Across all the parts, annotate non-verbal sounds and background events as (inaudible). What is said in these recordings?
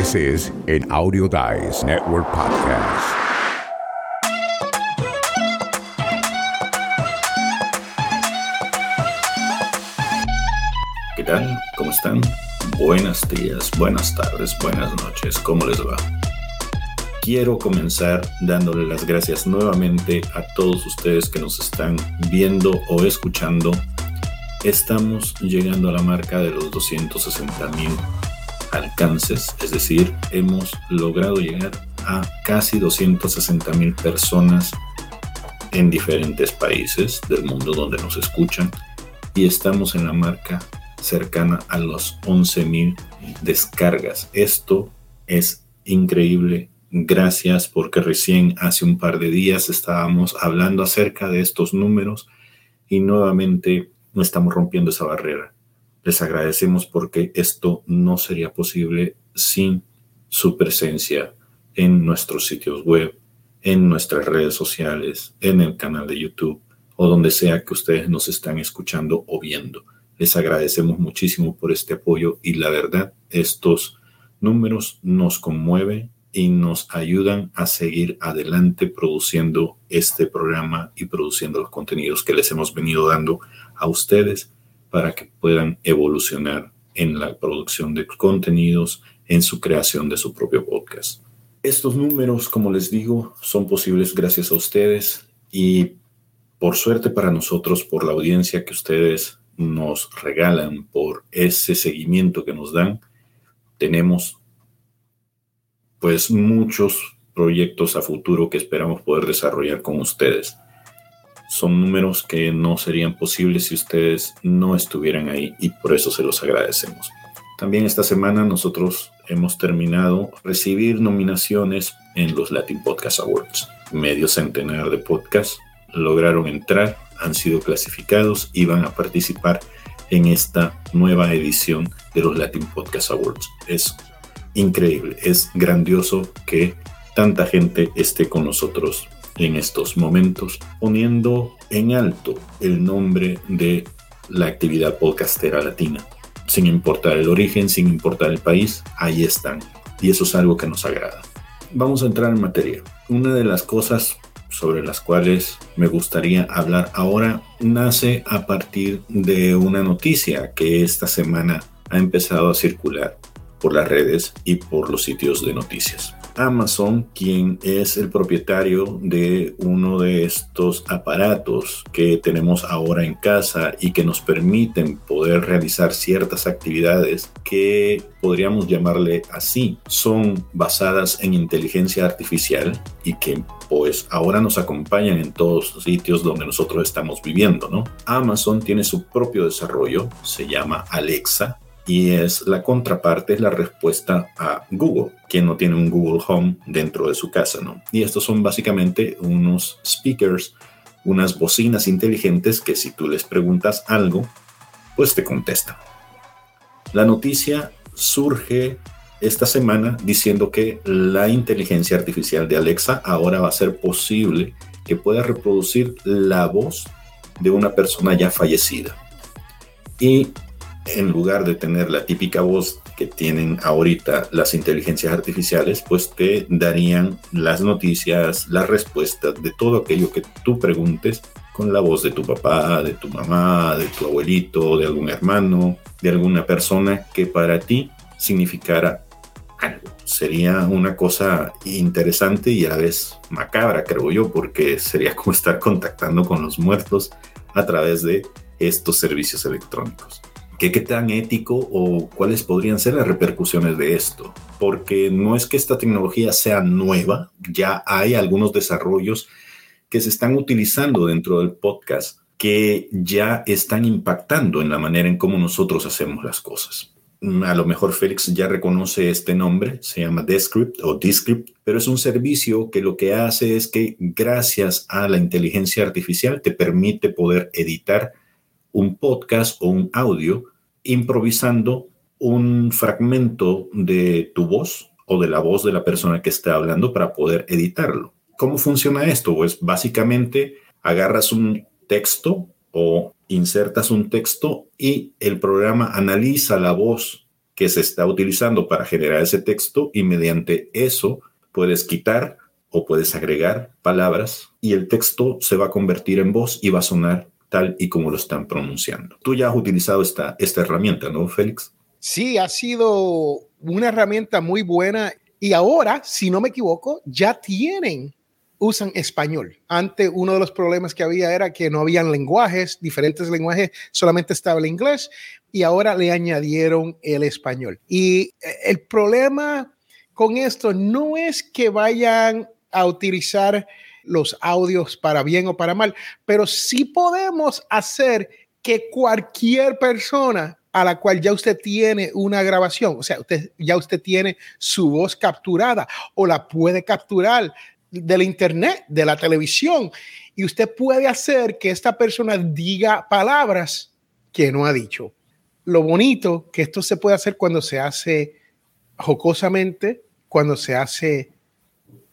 This is an Audio Dice Network podcast. ¿Qué tal? ¿Cómo están? Buenos días, buenas tardes, buenas noches. ¿Cómo les va? Quiero comenzar dándole las gracias nuevamente a todos ustedes que nos están viendo o escuchando. Estamos llegando a la marca de los 260 mil alcances, es decir, hemos logrado llegar a casi 260 mil personas en diferentes países del mundo donde nos escuchan y estamos en la marca cercana a los 11 mil descargas. Esto es increíble. Gracias porque recién hace un par de días estábamos hablando acerca de estos números y nuevamente estamos rompiendo esa barrera. Les agradecemos porque esto no sería posible sin su presencia en nuestros sitios web, en nuestras redes sociales, en el canal de YouTube o donde sea que ustedes nos están escuchando o viendo. Les agradecemos muchísimo por este apoyo y la verdad, estos números nos conmueven y nos ayudan a seguir adelante produciendo este programa y produciendo los contenidos que les hemos venido dando a ustedes para que puedan evolucionar en la producción de contenidos, en su creación de su propio podcast. Estos números, como les digo, son posibles gracias a ustedes y por suerte para nosotros, por la audiencia que ustedes nos regalan, por ese seguimiento que nos dan, tenemos pues muchos proyectos a futuro que esperamos poder desarrollar con ustedes son números que no serían posibles si ustedes no estuvieran ahí y por eso se los agradecemos. También esta semana nosotros hemos terminado recibir nominaciones en los Latin Podcast Awards. Medio centenar de podcasts lograron entrar, han sido clasificados y van a participar en esta nueva edición de los Latin Podcast Awards. Es increíble, es grandioso que tanta gente esté con nosotros en estos momentos, poniendo en alto el nombre de la actividad podcastera latina. Sin importar el origen, sin importar el país, ahí están. Y eso es algo que nos agrada. Vamos a entrar en materia. Una de las cosas sobre las cuales me gustaría hablar ahora nace a partir de una noticia que esta semana ha empezado a circular por las redes y por los sitios de noticias. Amazon, quien es el propietario de uno de estos aparatos que tenemos ahora en casa y que nos permiten poder realizar ciertas actividades que podríamos llamarle así, son basadas en inteligencia artificial y que pues ahora nos acompañan en todos los sitios donde nosotros estamos viviendo, ¿no? Amazon tiene su propio desarrollo, se llama Alexa, y es la contraparte, es la respuesta a Google, quien no tiene un Google Home dentro de su casa, ¿no? Y estos son básicamente unos speakers, unas bocinas inteligentes que si tú les preguntas algo, pues te contestan. La noticia surge esta semana diciendo que la inteligencia artificial de Alexa ahora va a ser posible que pueda reproducir la voz de una persona ya fallecida. Y en lugar de tener la típica voz que tienen ahorita las inteligencias artificiales, pues te darían las noticias, las respuestas de todo aquello que tú preguntes con la voz de tu papá, de tu mamá, de tu abuelito, de algún hermano, de alguna persona que para ti significara algo. Sería una cosa interesante y a la vez macabra, creo yo, porque sería como estar contactando con los muertos a través de estos servicios electrónicos qué tan ético o cuáles podrían ser las repercusiones de esto. Porque no es que esta tecnología sea nueva, ya hay algunos desarrollos que se están utilizando dentro del podcast que ya están impactando en la manera en cómo nosotros hacemos las cosas. A lo mejor Félix ya reconoce este nombre, se llama Descript o Descript, pero es un servicio que lo que hace es que gracias a la inteligencia artificial te permite poder editar un podcast o un audio improvisando un fragmento de tu voz o de la voz de la persona que está hablando para poder editarlo. ¿Cómo funciona esto? Pues básicamente agarras un texto o insertas un texto y el programa analiza la voz que se está utilizando para generar ese texto y mediante eso puedes quitar o puedes agregar palabras y el texto se va a convertir en voz y va a sonar tal y como lo están pronunciando. Tú ya has utilizado esta, esta herramienta, ¿no, Félix? Sí, ha sido una herramienta muy buena y ahora, si no me equivoco, ya tienen usan español. Antes uno de los problemas que había era que no habían lenguajes, diferentes lenguajes, solamente estaba el inglés y ahora le añadieron el español. Y eh, el problema con esto no es que vayan a utilizar los audios para bien o para mal, pero sí podemos hacer que cualquier persona a la cual ya usted tiene una grabación, o sea, ya usted tiene su voz capturada o la puede capturar del internet, de la televisión, y usted puede hacer que esta persona diga palabras que no ha dicho. Lo bonito que esto se puede hacer cuando se hace jocosamente, cuando se hace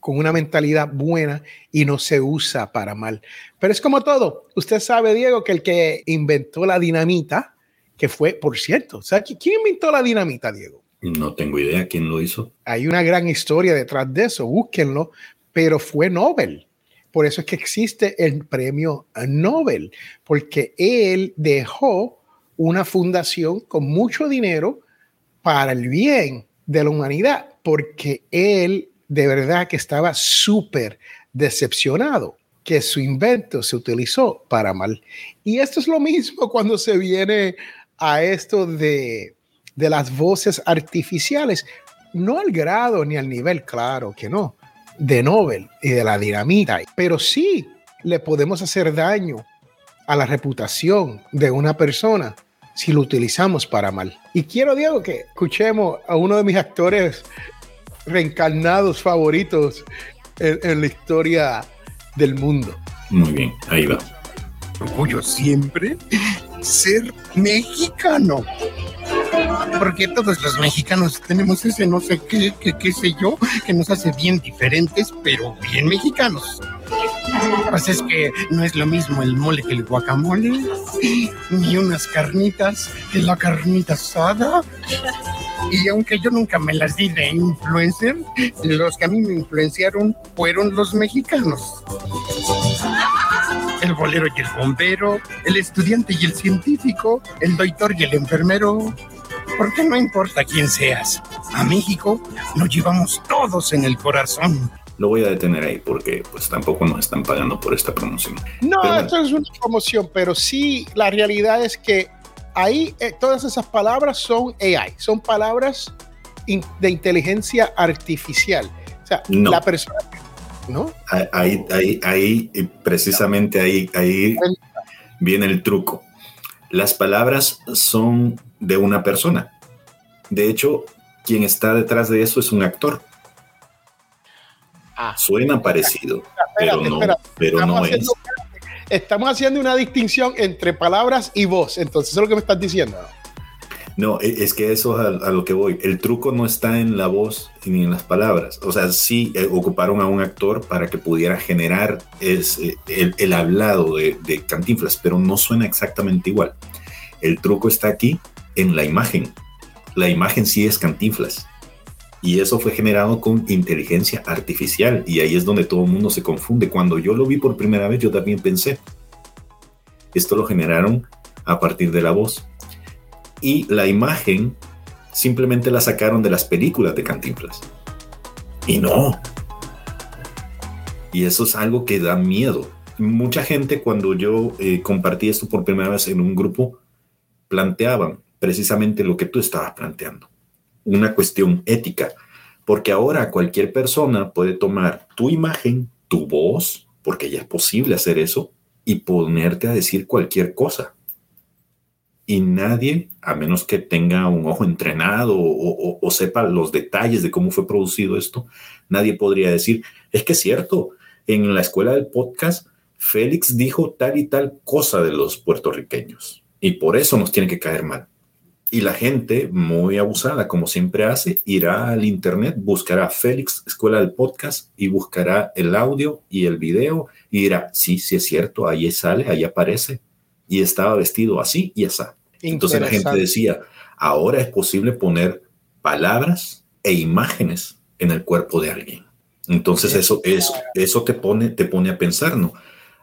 con una mentalidad buena y no se usa para mal. Pero es como todo. Usted sabe, Diego, que el que inventó la dinamita, que fue, por cierto, ¿sabe quién inventó la dinamita, Diego? No tengo idea quién lo hizo. Hay una gran historia detrás de eso, búsquenlo, pero fue Nobel. Por eso es que existe el premio Nobel, porque él dejó una fundación con mucho dinero para el bien de la humanidad, porque él de verdad que estaba súper decepcionado que su invento se utilizó para mal. Y esto es lo mismo cuando se viene a esto de, de las voces artificiales, no al grado ni al nivel, claro que no, de Nobel y de la dinamita, pero sí le podemos hacer daño a la reputación de una persona si lo utilizamos para mal. Y quiero, Diego, que escuchemos a uno de mis actores reencarnados favoritos en, en la historia del mundo. Muy bien, ahí va. Orgullo siempre ser mexicano porque todos los mexicanos tenemos ese no sé qué, que qué sé yo, que nos hace bien diferentes, pero bien mexicanos. Pues es que no es lo mismo el mole que el guacamole, ni unas carnitas que la carnita asada. Y aunque yo nunca me las di de influencer, los que a mí me influenciaron fueron los mexicanos. El bolero y el bombero, el estudiante y el científico, el doctor y el enfermero, porque no importa quién seas, a México nos llevamos todos en el corazón. Lo voy a detener ahí porque pues tampoco nos están pagando por esta promoción. No, esto es una promoción, pero sí la realidad es que ahí eh, todas esas palabras son AI, son palabras de inteligencia artificial. O sea, la persona, ¿no? Ahí, ahí, ahí, precisamente ahí, ahí viene el truco. Las palabras son de una persona. De hecho, quien está detrás de eso es un actor. Ah. Suena parecido, pero no, pero no es. Estamos haciendo una distinción entre palabras y voz, entonces es lo que me estás diciendo. No, e, es que eso es a, lo que voy. El truco no está en la voz ni en las palabras. O sea, sí eh, ocuparon a un actor para que pudiera generar el, el, hablado de, de Cantinflas, pero no suena exactamente igual. El truco está aquí en la imagen. La imagen sí es Cantinflas. Y eso fue generado con inteligencia artificial. Y ahí es donde todo el mundo se confunde. Cuando yo lo vi por primera vez, yo también pensé, esto lo generaron a partir de la voz. Y la imagen simplemente la sacaron de las películas de Cantinflas. Y no. Y eso es algo que da miedo. Mucha gente cuando yo eh, compartí esto por primera vez en un grupo, planteaban precisamente lo que tú estabas planteando, una cuestión ética, porque ahora cualquier persona puede tomar tu imagen, tu voz, porque ya es posible hacer eso, y ponerte a decir cualquier cosa. Y nadie, a menos que tenga un ojo entrenado o, sepa los detalles de cómo fue producido esto, nadie podría decir, es que es cierto, en la escuela del podcast, Félix dijo tal y tal cosa de los puertorriqueños y por eso nos tiene que caer mal. Y la gente, muy abusada, como siempre hace, irá al internet, buscará Félix Escuela del Podcast y buscará el audio y el video y dirá, sí, sí es cierto, ahí sale, ahí aparece. Y estaba vestido así y así. Entonces la gente decía, Ahora es posible poner palabras e imágenes en el cuerpo de alguien. Entonces eso, eso, eso te, pone, te pone a pensar, ¿no?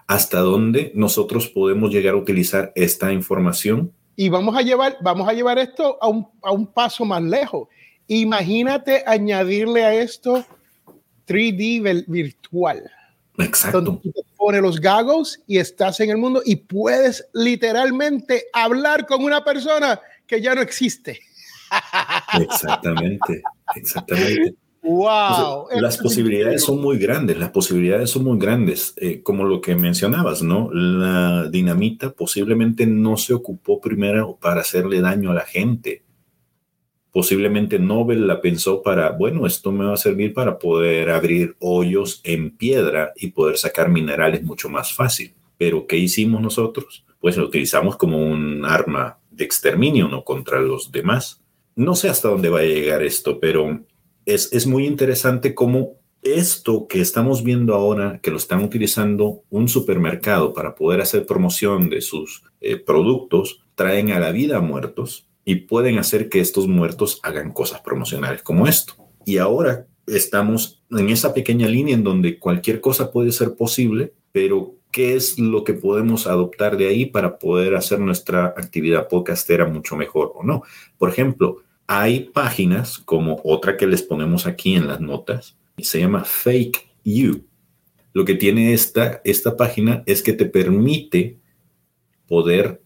¿Hasta dónde nosotros podemos llegar a utilizar esta información? Y vamos a llevar, vamos a llevar esto a un, a un paso más lejos. Imagínate añadirle a esto 3D virtual. Exacto. Donde tú pones los gagos y estás en el mundo y puedes literalmente hablar con una persona que ya no existe. Exactamente, exactamente. Wow. las posibilidades son muy grandes, las posibilidades son muy grandes, eh, como lo que mencionabas, ¿no? La dinamita posiblemente no se ocupó primero para hacerle daño a la gente. Posiblemente Nobel la pensó para, bueno, esto me va a servir para poder abrir hoyos en piedra y poder sacar minerales mucho más fácil. Pero ¿qué hicimos nosotros? Pues lo utilizamos como un arma de exterminio, ¿no? Contra los demás. No sé hasta dónde va a llegar esto, pero es, muy interesante cómo esto que estamos viendo ahora, que lo están utilizando un supermercado para poder hacer promoción de sus eh, productos, traen a la vida muertos y pueden hacer que estos muertos hagan cosas promocionales como esto. Y ahora estamos en esa pequeña línea en donde cualquier cosa puede ser posible, pero ¿qué es lo que podemos adoptar de ahí para poder hacer nuestra actividad podcastera mucho mejor o no? Por ejemplo, hay páginas como otra que les ponemos aquí en las notas, y se llama Fake You. Lo que tiene esta, esta página es que te permite poder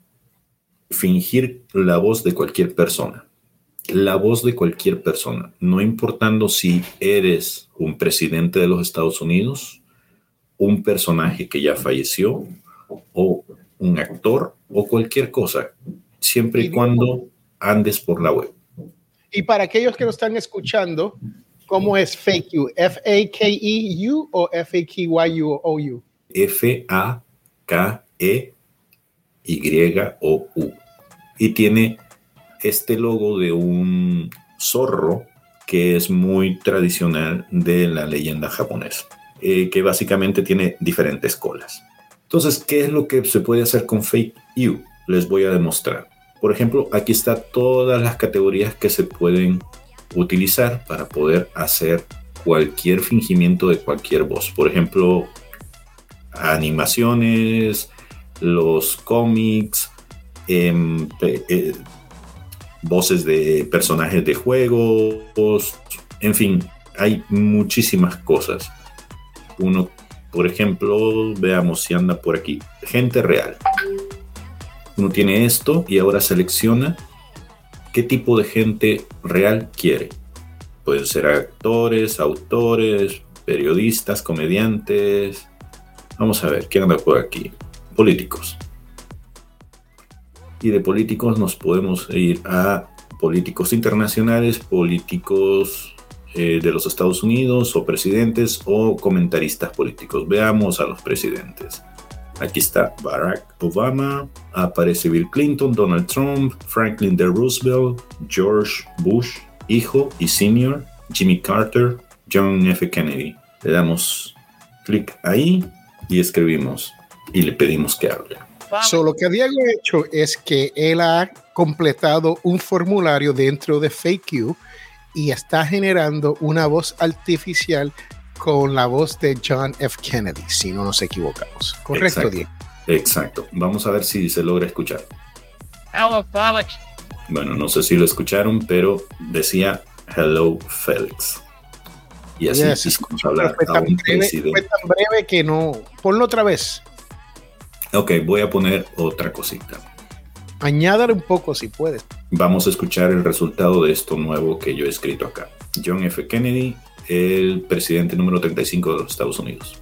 fingir la voz de cualquier persona. La voz de cualquier persona, no importando si eres un presidente de los Estados Unidos, un personaje que ya falleció, o un actor, o cualquier cosa, siempre y cuando andes por la web. Y para aquellos que nos están escuchando, ¿cómo es fake you? ¿F-A-K-E-U o F-A-K-Y-U-O-U? F-A-K-E-Y-O-U. Y tiene este logo de un zorro que es muy tradicional de la leyenda japonesa, eh, que básicamente tiene diferentes colas. Entonces, ¿qué es lo que se puede hacer con Fake You? Les voy a demostrar. Por ejemplo, aquí está todas las categorías que se pueden utilizar para poder hacer cualquier fingimiento de cualquier voz. Por ejemplo, animaciones, los cómics, em, eh, voces de personajes de juegos, en fin, hay muchísimas cosas. Uno, por ejemplo, veamos si anda por aquí, gente real. Uno tiene esto y ahora selecciona qué tipo de gente real quiere. Pueden ser actores, autores, periodistas, comediantes. Vamos a ver, ¿quién anda por aquí? Políticos. Y de políticos nos podemos ir a políticos internacionales, políticos eh, de los Estados Unidos o presidentes o comentaristas políticos. Veamos a los presidentes. Aquí está Barack Obama, aparece Bill Clinton, Donald Trump, Franklin D. Roosevelt, George Bush, hijo y senior, Jimmy Carter, John F. Kennedy. Le damos clic ahí y escribimos y le pedimos que hable. So, lo que Diego ha hecho es que él ha completado un formulario dentro de FakeU y está generando una voz artificial con la voz de John F. Kennedy, si no nos equivocamos. Correcto, Exacto. Diego. Exacto. Vamos a ver si se logra escuchar. Hello, Felix. Bueno, no sé si lo escucharon, pero decía Hello, Felix. Y así Yes, escuchamos hablar Fue a tan, un breve, presidente. fue tan breve que no. Ponlo otra vez. Ok, voy a poner otra cosita. Añádale un poco si puedes. Vamos a escuchar el resultado de esto nuevo que yo he escrito acá. John F. Kennedy, el presidente número 35 de los Estados Unidos.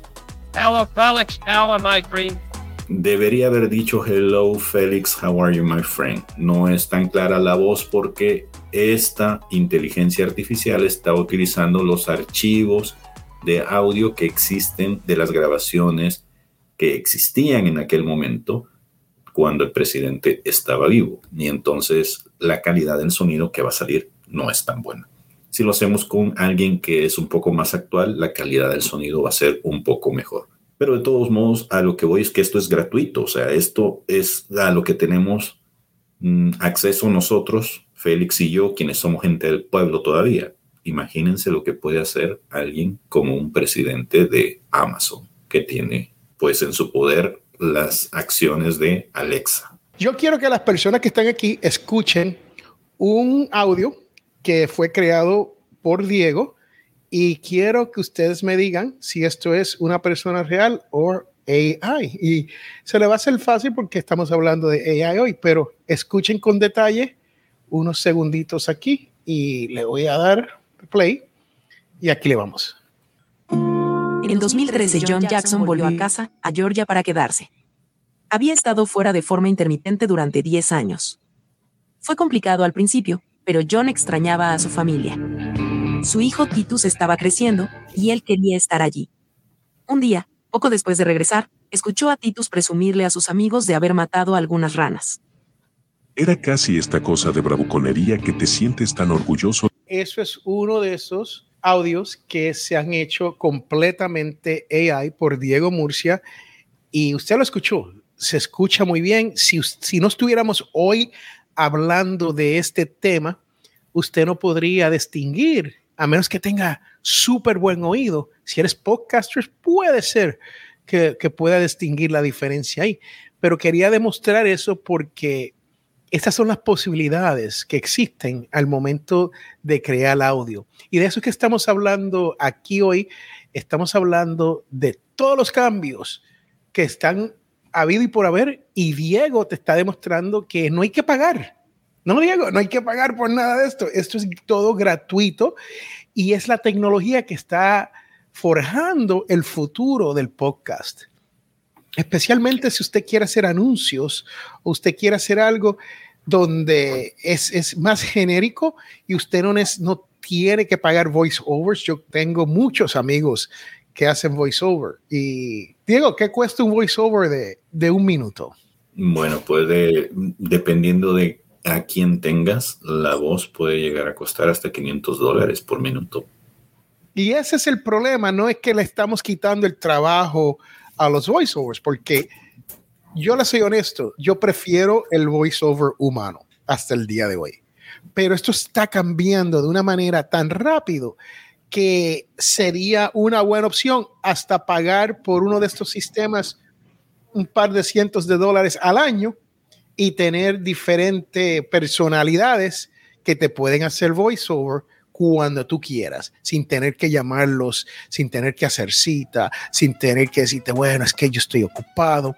Hello, Felix. How am I, friend? Debería haber dicho Hello Felix, how are you my friend? No es tan clara la voz porque esta inteligencia artificial está utilizando los archivos de audio que existen de las grabaciones que existían en aquel momento cuando el presidente estaba vivo. Y entonces la calidad del sonido que va a salir no es tan buena. Si lo hacemos con alguien que es un poco más actual, la calidad del sonido va a ser un poco mejor. Pero de todos modos, a lo que voy es que esto es gratuito, o sea, esto es a lo que tenemos mm, acceso nosotros, Félix y yo, quienes somos gente del pueblo todavía. Imagínense lo que puede hacer alguien como un presidente de Amazon, que tiene pues en su poder las acciones de Alexa. Yo quiero que las personas que están aquí escuchen un audio que fue creado por Diego y quiero que ustedes me digan si esto es una persona real o AI. Y se le va a hacer fácil porque estamos hablando de AI hoy, pero escuchen con detalle unos segunditos aquí y le voy a dar play y aquí le vamos. En 2013 John Jackson volvió a casa, a Georgia, para quedarse. Había estado fuera de forma intermitente durante 10 años. Fue complicado al principio, pero John extrañaba a su familia. Su hijo Titus estaba creciendo, y él quería estar allí. Un día, poco después de regresar, escuchó a Titus presumirle a sus amigos de haber matado a algunas ranas. Era casi esta cosa de bravuconería que te sientes tan orgulloso. Eso es uno de esos audios que se han hecho completamente AI por Diego Murcia y usted lo escuchó, se escucha muy bien. Si, si no estuviéramos hoy hablando de este tema, usted no podría distinguir, a menos que tenga súper buen oído. Si eres podcaster, puede ser que, pueda distinguir la diferencia ahí. Pero quería demostrar eso porque estas son las posibilidades que existen al momento de crear audio. Y de eso es que estamos hablando aquí hoy. Estamos hablando de todos los cambios que están habido y por haber, y Diego te está demostrando que no hay que pagar. No, Diego, no hay que pagar por nada de esto. Esto es todo gratuito y es la tecnología que está forjando el futuro del podcast. Especialmente si usted quiere hacer anuncios o usted quiere hacer algo donde es, es más genérico y usted no, es, no tiene que pagar voiceovers. Yo tengo muchos amigos que hacen voiceover. Y Diego, ¿qué cuesta un voiceover de, de un minuto? Bueno, puede, dependiendo de a quién tengas, la voz puede llegar a costar hasta 500 dólares por minuto. Y ese es el problema, no es que le estamos quitando el trabajo a los voiceovers, porque yo le soy honesto, yo prefiero el voiceover humano hasta el día de hoy. Pero esto está cambiando de una manera tan rápido que sería una buena opción hasta pagar por uno de estos sistemas un par de cientos de dólares al año y tener diferentes personalidades que te pueden hacer voiceover cuando tú quieras, sin tener que llamarlos, sin tener que hacer cita, sin tener que decirte, bueno, es que yo estoy ocupado.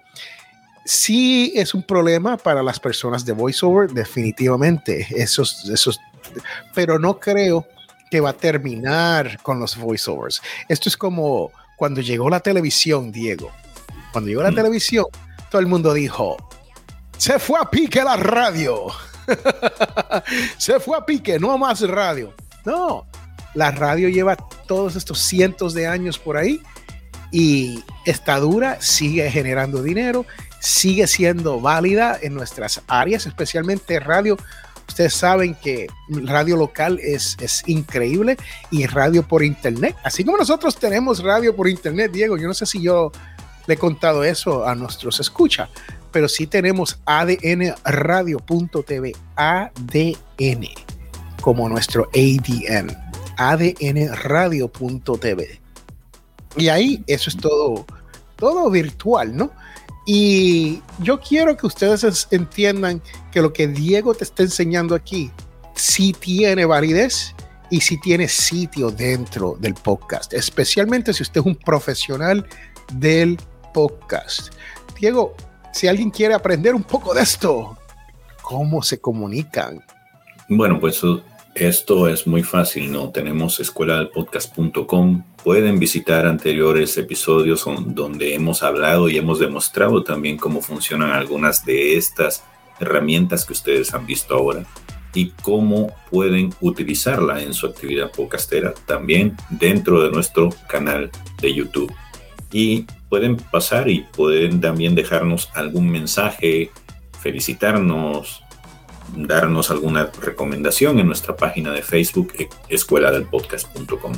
Sí es un problema para las personas de voiceover, definitivamente, esos, esos, pero no creo que va a terminar con los voiceovers. Esto es como cuando llegó la televisión, Diego. Cuando llegó la mm. televisión, todo el mundo dijo, se fue a pique la radio. (laughs) se fue a pique, no más radio. No, la radio lleva todos estos cientos de años por ahí y está dura, sigue generando dinero, sigue siendo válida en nuestras áreas, especialmente radio Ustedes saben que radio local es, es increíble y radio por internet. Así como nosotros tenemos radio por internet, Diego, yo no sé si yo le he contado eso a nuestros escucha, pero sí tenemos adnradio.tv, ADN, como nuestro ADN, adnradio.tv. Y ahí eso es todo, todo virtual, ¿no? Y yo quiero que ustedes entiendan que lo que Diego te está enseñando aquí sí tiene validez y sí tiene sitio dentro del podcast, especialmente si usted es un profesional del podcast. Diego, si alguien quiere aprender un poco de esto, ¿cómo se comunican? Bueno, pues esto es muy fácil, ¿no? Tenemos escueladelpodcast.com. Pueden visitar anteriores episodios donde hemos hablado y hemos demostrado también cómo funcionan algunas de estas herramientas que ustedes han visto ahora y cómo pueden utilizarla en su actividad podcastera también dentro de nuestro canal de YouTube. Y pueden pasar y pueden también dejarnos algún mensaje, felicitarnos, darnos alguna recomendación en nuestra página de Facebook, e, escuela del podcast.com.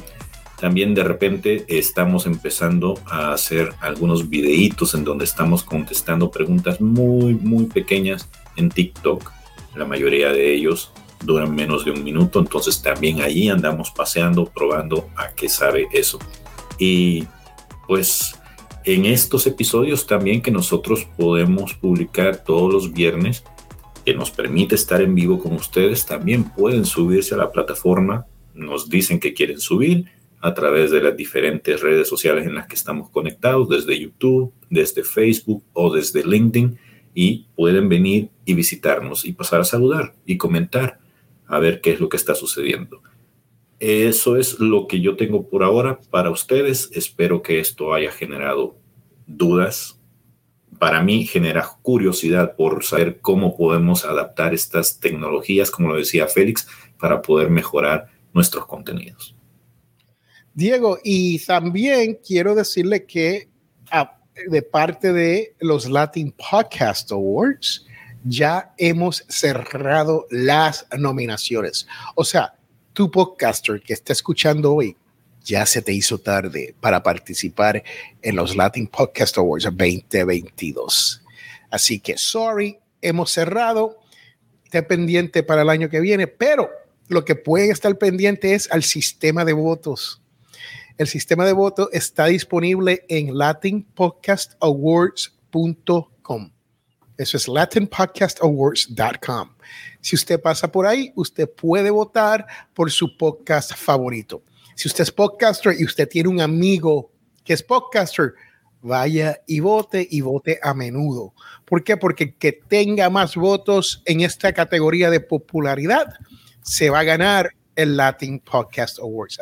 También de repente estamos empezando a hacer algunos videitos en donde estamos contestando preguntas muy, muy pequeñas en TikTok. La mayoría de ellos duran menos de un minuto, entonces también allí andamos paseando, probando a qué sabe eso. Y pues en estos episodios también que nosotros podemos publicar todos los viernes, que nos permite estar en vivo con ustedes, también pueden subirse a la plataforma, nos dicen que quieren subir a través de las diferentes redes sociales en las que estamos conectados, desde YouTube, desde Facebook o desde LinkedIn, y pueden venir y visitarnos y pasar a saludar y comentar a ver qué es lo que está sucediendo. Eso es lo que yo tengo por ahora para ustedes. Espero que esto haya generado dudas. Para mí genera curiosidad por saber cómo podemos adaptar estas tecnologías, como lo decía Félix, para poder mejorar nuestros contenidos. Diego, y también quiero decirle que de parte de los Latin Podcast Awards, ya hemos cerrado las nominaciones. O sea, tu podcaster que está escuchando hoy, ya se te hizo tarde para participar en los Latin Podcast Awards 2022. Así que, sorry, hemos cerrado. Esté pendiente para el año que viene, pero lo que pueden estar pendiente es al sistema de votos. El sistema de votos está disponible en latinpodcastawards.com. Eso es latinpodcastawards.com. Si usted pasa por ahí, usted puede votar por su podcast favorito. Si usted es podcaster y usted tiene un amigo que es podcaster, vaya y vote y vote a menudo. ¿Por qué? Porque que tenga más votos en esta categoría de popularidad se va a ganar el Latin Podcast Awards.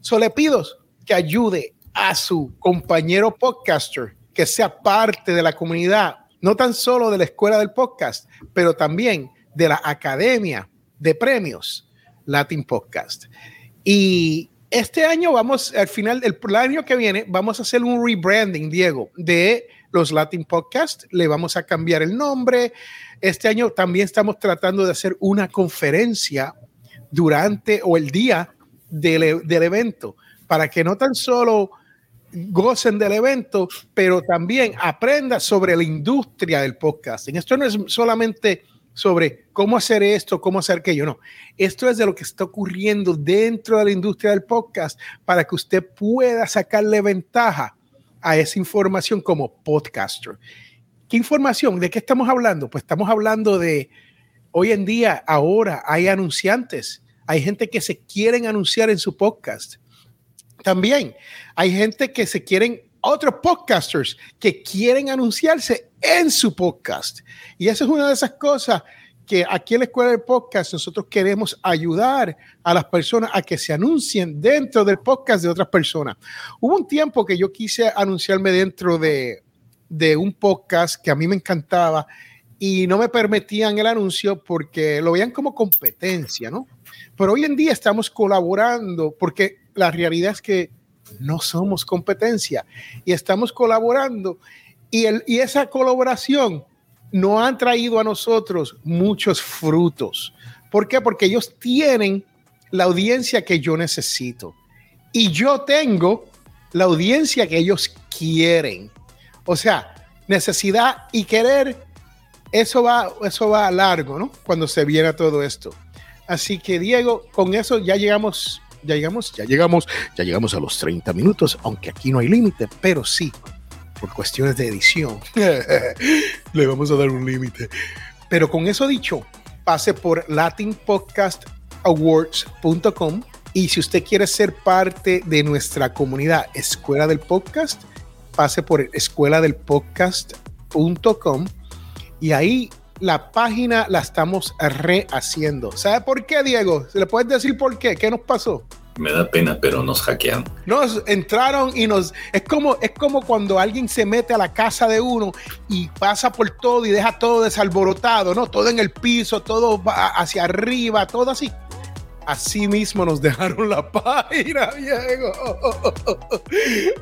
So le pido que ayude a su compañero podcaster que sea parte de la comunidad no tan solo de la escuela del podcast, pero también de la academia de premios Latin Podcast. Y este año vamos, al final del año que viene, vamos a hacer un rebranding, Diego, de los Latin Podcast. Le vamos a cambiar el nombre. Este año también estamos tratando de hacer una conferencia durante o el día del, del evento para que no tan solo gocen del evento, pero también aprenda sobre la industria del podcasting. Esto no es solamente sobre cómo hacer esto, cómo hacer aquello, no. Esto es de lo que está ocurriendo dentro de la industria del podcast para que usted pueda sacarle ventaja a esa información como podcaster. ¿Qué información? ¿De qué estamos hablando? Pues estamos hablando de hoy en día, ahora hay anunciantes, hay gente que se quieren anunciar en su podcast también hay gente que se quieren, otros podcasters que quieren anunciarse en su podcast. Y esa es una de esas cosas que aquí en la Escuela del Podcast nosotros queremos ayudar a las personas a que se anuncien dentro del podcast de otras personas. Hubo un tiempo que yo quise anunciarme dentro de, de un podcast que a mí me encantaba y no me permitían el anuncio porque lo veían como competencia, ¿no? Pero hoy en día estamos colaborando porque la realidad es que no somos competencia y estamos colaborando y, el, y esa colaboración no han traído a nosotros muchos frutos. ¿Por qué? Porque ellos tienen la audiencia que yo necesito y yo tengo la audiencia que ellos quieren. O sea, necesidad y querer, eso va, eso va a largo, ¿no? Cuando se viera todo esto. Así que Diego, con eso ya llegamos ya llegamos, ya llegamos, ya llegamos a los 30 minutos, aunque aquí no hay límite, pero sí, por cuestiones de edición, (laughs) le vamos a dar un límite. Pero con eso dicho, pase por latinpodcastawards.com y si usted quiere ser parte de nuestra comunidad Escuela del Podcast, pase por escuela del podcast.com y ahí la página la estamos rehaciendo. ¿Sabe por qué, Diego? ¿Se le puedes decir por qué? ¿Qué nos pasó? Me da pena, pero nos hackearon. Nos entraron y nos. Es como, es como cuando alguien se mete a la casa de uno y pasa por todo y deja todo desalborotado, ¿no? Todo en el piso, todo hacia arriba, todo así. Así mismo nos dejaron la página, Diego.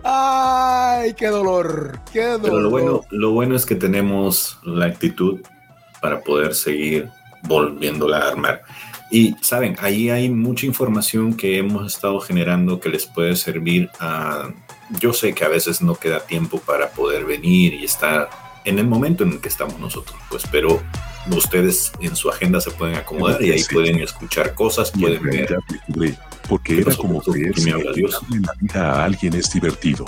Ay, qué dolor, qué dolor. Pero lo bueno, lo bueno es que tenemos la actitud para poder seguir volviéndola a armar. Y saben, ahí hay mucha información que hemos estado generando que les puede servir a... Yo sé que a veces no queda tiempo para poder venir y estar en el momento en el que estamos nosotros, pues, pero ustedes en su agenda se pueden acomodar y ahí pueden escuchar cosas, Y pueden ver. porque ¿Qué era como que habla Dios? la vida a alguien es divertido.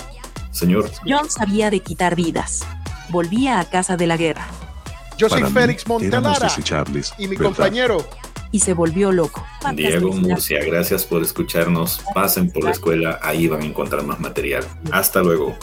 Señor, John sabía de quitar vidas. Volvía a casa de la guerra Yo soy Para mí, Félix Montelara desechables, y mi ¿verdad? compañero. y se volvió loco. Diego Murcia, gracias por escucharnos. Pasen por la escuela, ahí van a encontrar más material. Hasta luego.